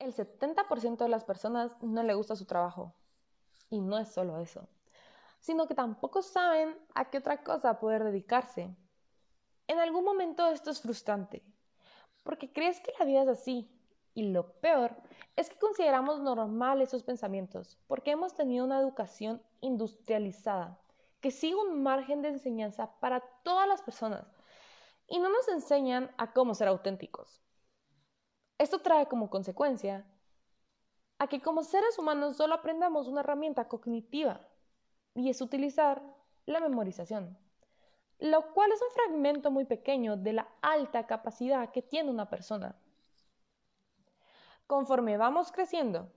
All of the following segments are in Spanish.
El 70% de las personas no le gusta su trabajo. Y no es solo eso, sino que tampoco saben a qué otra cosa poder dedicarse. En algún momento esto es frustrante, porque crees que la vida es así. Y lo peor es que consideramos normal esos pensamientos, porque hemos tenido una educación industrializada que sigue un margen de enseñanza para todas las personas y no nos enseñan a cómo ser auténticos. Esto trae como consecuencia a que como seres humanos solo aprendamos una herramienta cognitiva y es utilizar la memorización, lo cual es un fragmento muy pequeño de la alta capacidad que tiene una persona. Conforme vamos creciendo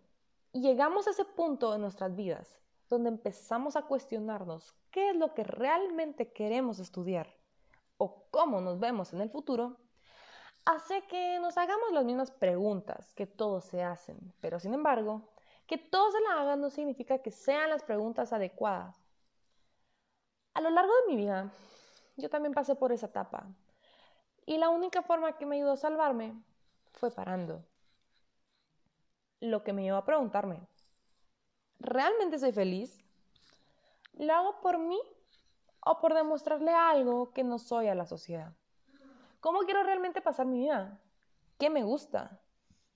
y llegamos a ese punto de nuestras vidas donde empezamos a cuestionarnos qué es lo que realmente queremos estudiar o cómo nos vemos en el futuro, hace que nos hagamos las mismas preguntas que todos se hacen, pero sin embargo, que todos se las hagan no significa que sean las preguntas adecuadas. A lo largo de mi vida, yo también pasé por esa etapa y la única forma que me ayudó a salvarme fue parando. Lo que me llevó a preguntarme, ¿realmente soy feliz? ¿Lo hago por mí o por demostrarle algo que no soy a la sociedad? ¿Cómo quiero realmente pasar mi vida? ¿Qué me gusta?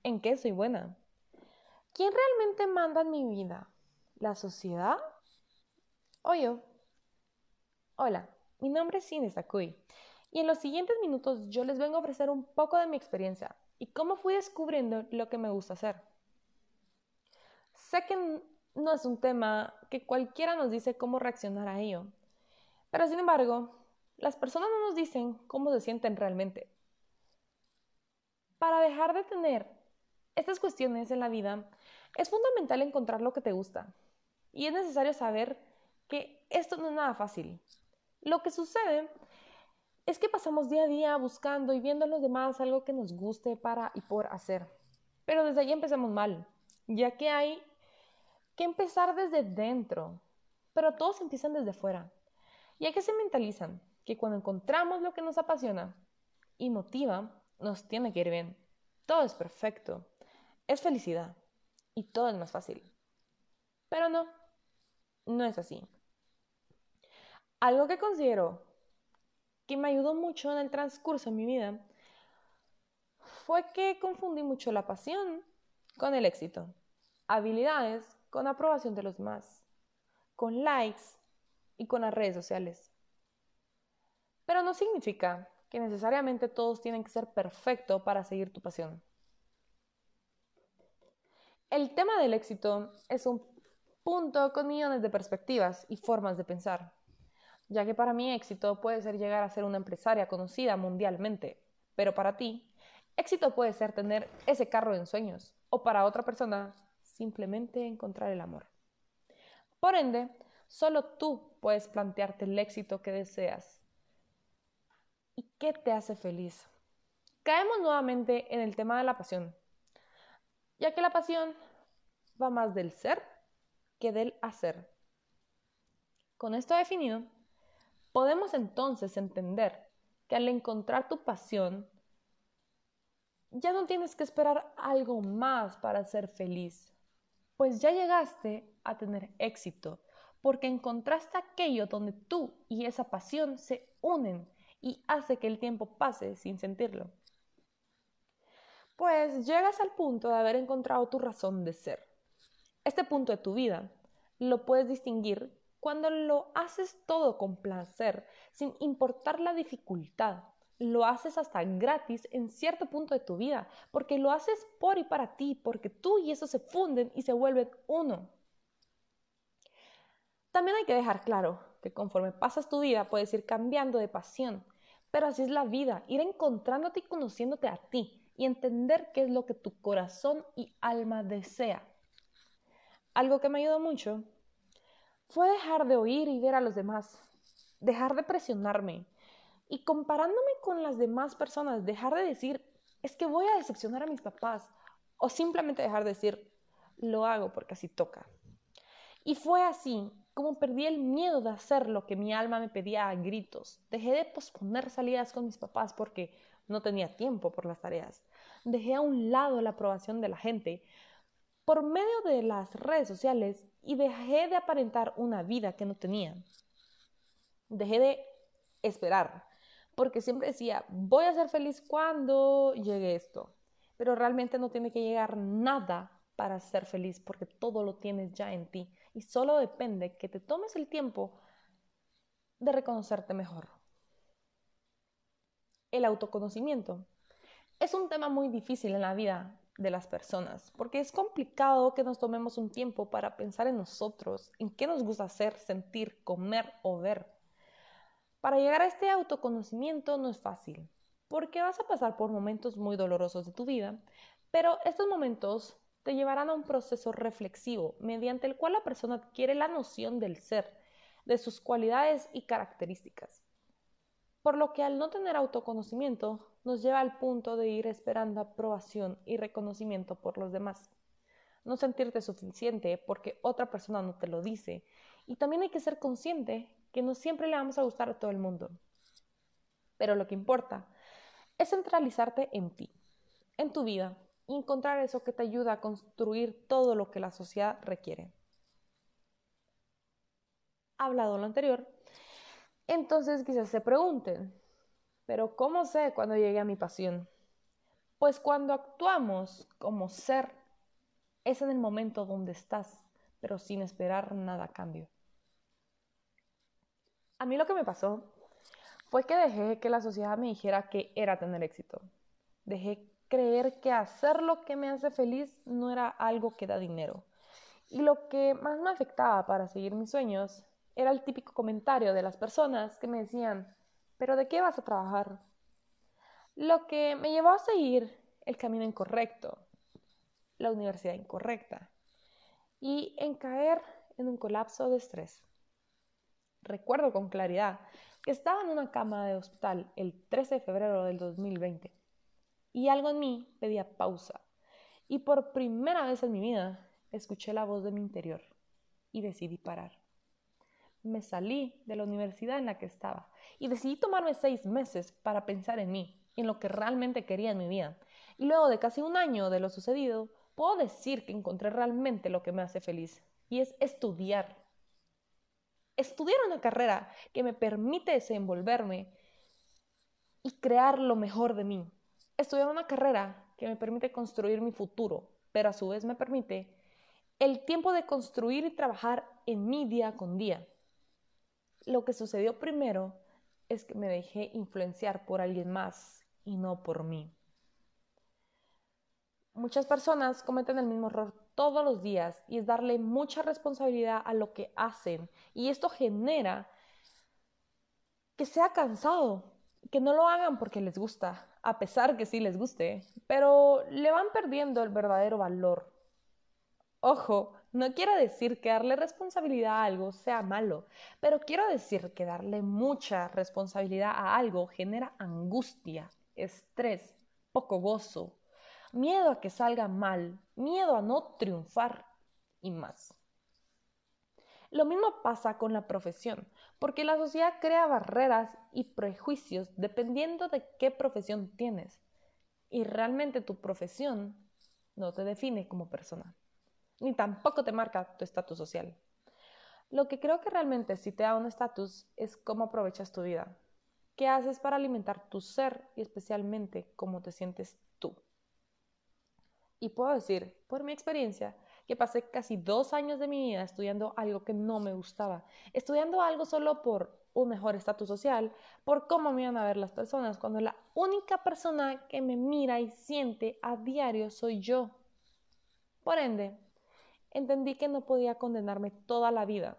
¿En qué soy buena? ¿Quién realmente manda en mi vida? ¿La sociedad o yo? Hola, mi nombre es Cine Sakuy y en los siguientes minutos yo les vengo a ofrecer un poco de mi experiencia y cómo fui descubriendo lo que me gusta hacer. Sé que no es un tema que cualquiera nos dice cómo reaccionar a ello. Pero sin embargo, las personas no nos dicen cómo se sienten realmente. Para dejar de tener estas cuestiones en la vida, es fundamental encontrar lo que te gusta. Y es necesario saber que esto no es nada fácil. Lo que sucede es que pasamos día a día buscando y viendo en los demás algo que nos guste para y por hacer. Pero desde ahí empezamos mal, ya que hay que empezar desde dentro, pero todos empiezan desde fuera. Y hay que se mentalizan que cuando encontramos lo que nos apasiona y motiva, nos tiene que ir bien. Todo es perfecto, es felicidad y todo es más fácil. Pero no, no es así. Algo que considero que me ayudó mucho en el transcurso de mi vida fue que confundí mucho la pasión con el éxito. Habilidades con aprobación de los demás, con likes y con las redes sociales. Pero no significa que necesariamente todos tienen que ser perfectos para seguir tu pasión. El tema del éxito es un punto con millones de perspectivas y formas de pensar, ya que para mí éxito puede ser llegar a ser una empresaria conocida mundialmente, pero para ti, éxito puede ser tener ese carro de ensueños, o para otra persona, simplemente encontrar el amor. Por ende, solo tú puedes plantearte el éxito que deseas. ¿Y qué te hace feliz? Caemos nuevamente en el tema de la pasión, ya que la pasión va más del ser que del hacer. Con esto definido, podemos entonces entender que al encontrar tu pasión, ya no tienes que esperar algo más para ser feliz, pues ya llegaste a tener éxito, porque encontraste aquello donde tú y esa pasión se unen y hace que el tiempo pase sin sentirlo. Pues llegas al punto de haber encontrado tu razón de ser. Este punto de tu vida lo puedes distinguir cuando lo haces todo con placer, sin importar la dificultad, lo haces hasta gratis en cierto punto de tu vida, porque lo haces por y para ti, porque tú y eso se funden y se vuelven uno. También hay que dejar claro conforme pasas tu vida puedes ir cambiando de pasión, pero así es la vida, ir encontrándote y conociéndote a ti y entender qué es lo que tu corazón y alma desea. Algo que me ayudó mucho fue dejar de oír y ver a los demás, dejar de presionarme, y comparándome con las demás personas, dejar de decir, es que voy a decepcionar a mis papás, o simplemente dejar de decir, lo hago porque así toca. Y fue así como perdí el miedo de hacer lo que mi alma me pedía a gritos. Dejé de posponer salidas con mis papás porque no tenía tiempo por las tareas. dejé a un lado la aprobación de la gente por medio de las redes sociales y dejé de aparentar una vida que no tenía. Dejé de esperar, porque siempre decía, voy a ser feliz cuando llegue esto, pero realmente no tiene que llegar nada para ser feliz, porque todo lo tienes ya en ti y solo depende que te tomes el tiempo de reconocerte mejor. El autoconocimiento es un tema muy difícil en la vida de las personas, porque es complicado que nos tomemos un tiempo para pensar en nosotros, en qué nos gusta hacer, sentir, comer o ver. Para llegar a este autoconocimiento no es fácil, porque vas a pasar por momentos muy dolorosos de tu vida, pero estos momentos te llevarán a un proceso reflexivo mediante el cual la persona adquiere la noción del ser, de sus cualidades y características. Por lo que al no tener autoconocimiento nos lleva al punto de ir esperando aprobación y reconocimiento por los demás. No sentirte suficiente porque otra persona no te lo dice. Y también hay que ser consciente que no siempre le vamos a gustar a todo el mundo. Pero lo que importa es centralizarte en ti, en tu vida, encontrar eso que te ayuda a construir todo lo que la sociedad requiere. Hablado lo anterior, entonces quizás se pregunten, pero ¿cómo sé cuando llegue a mi pasión? Pues cuando actuamos como ser, es en el momento donde estás, pero sin esperar nada a cambio. A mí lo que me pasó fue que dejé que la sociedad me dijera que era tener éxito. Dejé creer que hacer lo que me hace feliz no era algo que da dinero. Y lo que más me afectaba para seguir mis sueños era el típico comentario de las personas que me decían, pero ¿de qué vas a trabajar? Lo que me llevó a seguir el camino incorrecto, la universidad incorrecta y en caer en un colapso de estrés. Recuerdo con claridad que estaba en una cama de hospital el 13 de febrero del 2020 y algo en mí pedía pausa. Y por primera vez en mi vida escuché la voz de mi interior y decidí parar. Me salí de la universidad en la que estaba y decidí tomarme seis meses para pensar en mí, en lo que realmente quería en mi vida. Y luego de casi un año de lo sucedido, puedo decir que encontré realmente lo que me hace feliz y es estudiar. Estudiar una carrera que me permite desenvolverme y crear lo mejor de mí estudiar una carrera que me permite construir mi futuro, pero a su vez me permite el tiempo de construir y trabajar en mi día con día. Lo que sucedió primero es que me dejé influenciar por alguien más y no por mí. Muchas personas cometen el mismo error todos los días y es darle mucha responsabilidad a lo que hacen y esto genera que sea cansado, que no lo hagan porque les gusta, a pesar que sí les guste, pero le van perdiendo el verdadero valor. Ojo, no quiero decir que darle responsabilidad a algo sea malo, pero quiero decir que darle mucha responsabilidad a algo genera angustia, estrés, poco gozo, miedo a que salga mal, miedo a no triunfar y más. Lo mismo pasa con la profesión, porque la sociedad crea barreras y prejuicios dependiendo de qué profesión tienes. Y realmente tu profesión no te define como persona, ni tampoco te marca tu estatus social. Lo que creo que realmente sí te da un estatus es cómo aprovechas tu vida, qué haces para alimentar tu ser y especialmente cómo te sientes tú. Y puedo decir, por mi experiencia, que pasé casi dos años de mi vida estudiando algo que no me gustaba, estudiando algo solo por un mejor estatus social, por cómo me iban a ver las personas, cuando la única persona que me mira y siente a diario soy yo. Por ende, entendí que no podía condenarme toda la vida,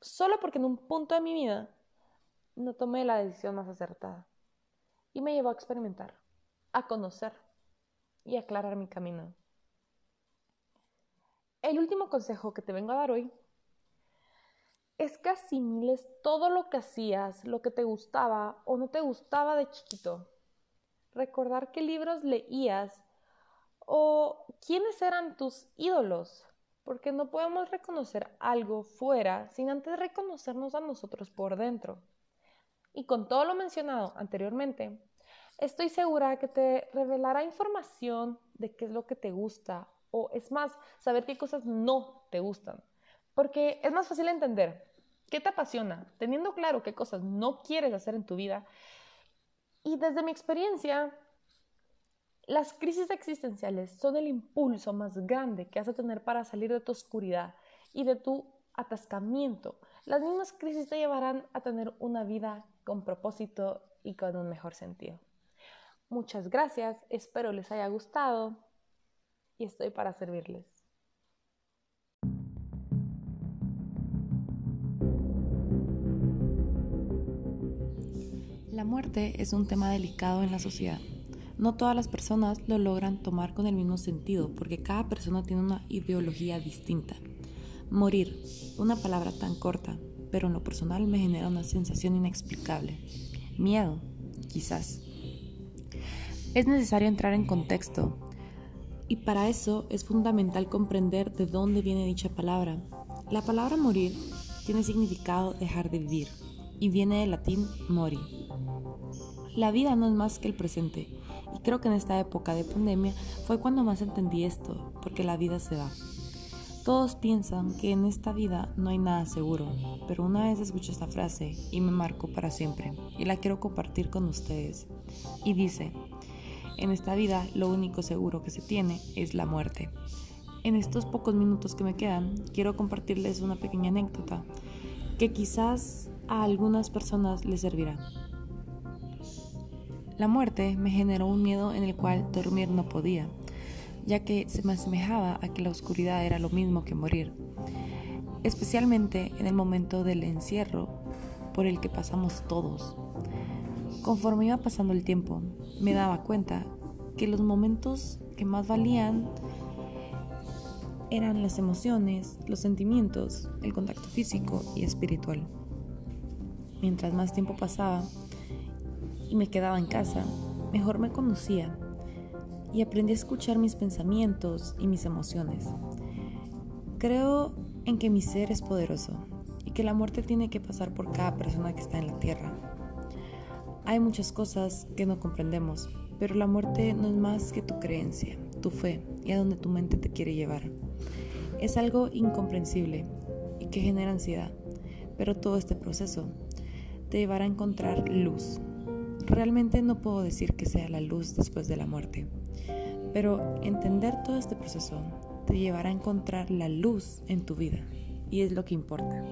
solo porque en un punto de mi vida no tomé la decisión más acertada. Y me llevó a experimentar, a conocer y aclarar mi camino. El último consejo que te vengo a dar hoy es que asimiles todo lo que hacías, lo que te gustaba o no te gustaba de chiquito. Recordar qué libros leías o quiénes eran tus ídolos, porque no podemos reconocer algo fuera sin antes reconocernos a nosotros por dentro. Y con todo lo mencionado anteriormente, estoy segura que te revelará información de qué es lo que te gusta o es más, saber qué cosas no te gustan. Porque es más fácil entender qué te apasiona, teniendo claro qué cosas no quieres hacer en tu vida. Y desde mi experiencia, las crisis existenciales son el impulso más grande que has de tener para salir de tu oscuridad y de tu atascamiento. Las mismas crisis te llevarán a tener una vida con propósito y con un mejor sentido. Muchas gracias, espero les haya gustado y estoy para servirles. La muerte es un tema delicado en la sociedad. No todas las personas lo logran tomar con el mismo sentido porque cada persona tiene una ideología distinta. Morir, una palabra tan corta, pero en lo personal me genera una sensación inexplicable. Miedo, quizás. Es necesario entrar en contexto y para eso es fundamental comprender de dónde viene dicha palabra. La palabra morir tiene significado dejar de vivir y viene del latín mori. La vida no es más que el presente y creo que en esta época de pandemia fue cuando más entendí esto, porque la vida se va. Todos piensan que en esta vida no hay nada seguro, pero una vez escuché esta frase y me marcó para siempre y la quiero compartir con ustedes. Y dice, en esta vida lo único seguro que se tiene es la muerte. En estos pocos minutos que me quedan, quiero compartirles una pequeña anécdota que quizás a algunas personas les servirá. La muerte me generó un miedo en el cual dormir no podía ya que se me asemejaba a que la oscuridad era lo mismo que morir, especialmente en el momento del encierro por el que pasamos todos. Conforme iba pasando el tiempo, me daba cuenta que los momentos que más valían eran las emociones, los sentimientos, el contacto físico y espiritual. Mientras más tiempo pasaba y me quedaba en casa, mejor me conocía y aprendí a escuchar mis pensamientos y mis emociones. Creo en que mi ser es poderoso y que la muerte tiene que pasar por cada persona que está en la tierra. Hay muchas cosas que no comprendemos, pero la muerte no es más que tu creencia, tu fe y a donde tu mente te quiere llevar. Es algo incomprensible y que genera ansiedad, pero todo este proceso te llevará a encontrar luz. Realmente no puedo decir que sea la luz después de la muerte, pero entender todo este proceso te llevará a encontrar la luz en tu vida y es lo que importa.